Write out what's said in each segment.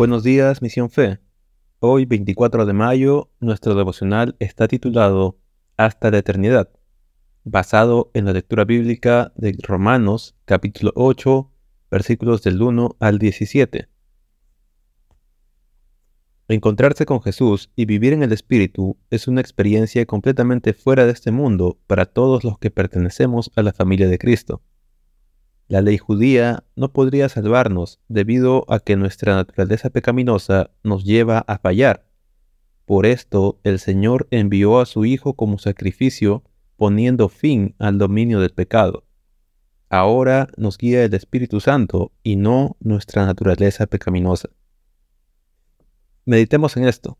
Buenos días, Misión Fe. Hoy, 24 de mayo, nuestro devocional está titulado Hasta la eternidad, basado en la lectura bíblica de Romanos capítulo 8, versículos del 1 al 17. Encontrarse con Jesús y vivir en el Espíritu es una experiencia completamente fuera de este mundo para todos los que pertenecemos a la familia de Cristo. La ley judía no podría salvarnos debido a que nuestra naturaleza pecaminosa nos lleva a fallar. Por esto el Señor envió a su Hijo como sacrificio poniendo fin al dominio del pecado. Ahora nos guía el Espíritu Santo y no nuestra naturaleza pecaminosa. Meditemos en esto.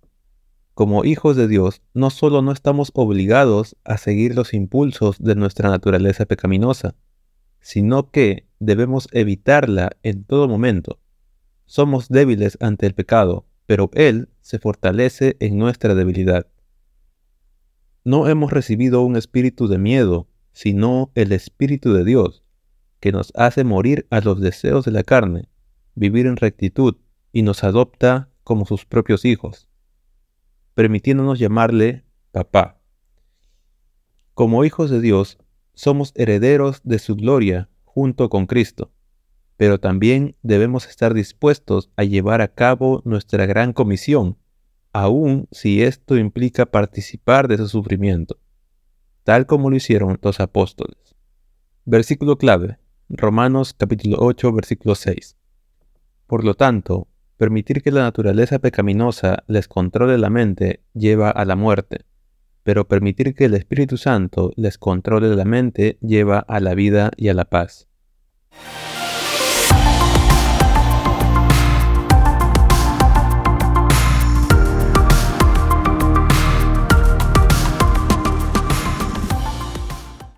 Como hijos de Dios, no solo no estamos obligados a seguir los impulsos de nuestra naturaleza pecaminosa, sino que debemos evitarla en todo momento. Somos débiles ante el pecado, pero Él se fortalece en nuestra debilidad. No hemos recibido un espíritu de miedo, sino el Espíritu de Dios, que nos hace morir a los deseos de la carne, vivir en rectitud y nos adopta como sus propios hijos, permitiéndonos llamarle papá. Como hijos de Dios, somos herederos de su gloria junto con Cristo, pero también debemos estar dispuestos a llevar a cabo nuestra gran comisión, aun si esto implica participar de su sufrimiento, tal como lo hicieron los apóstoles. Versículo clave, Romanos capítulo 8, versículo 6. Por lo tanto, Permitir que la naturaleza pecaminosa les controle la mente lleva a la muerte, pero permitir que el Espíritu Santo les controle la mente lleva a la vida y a la paz.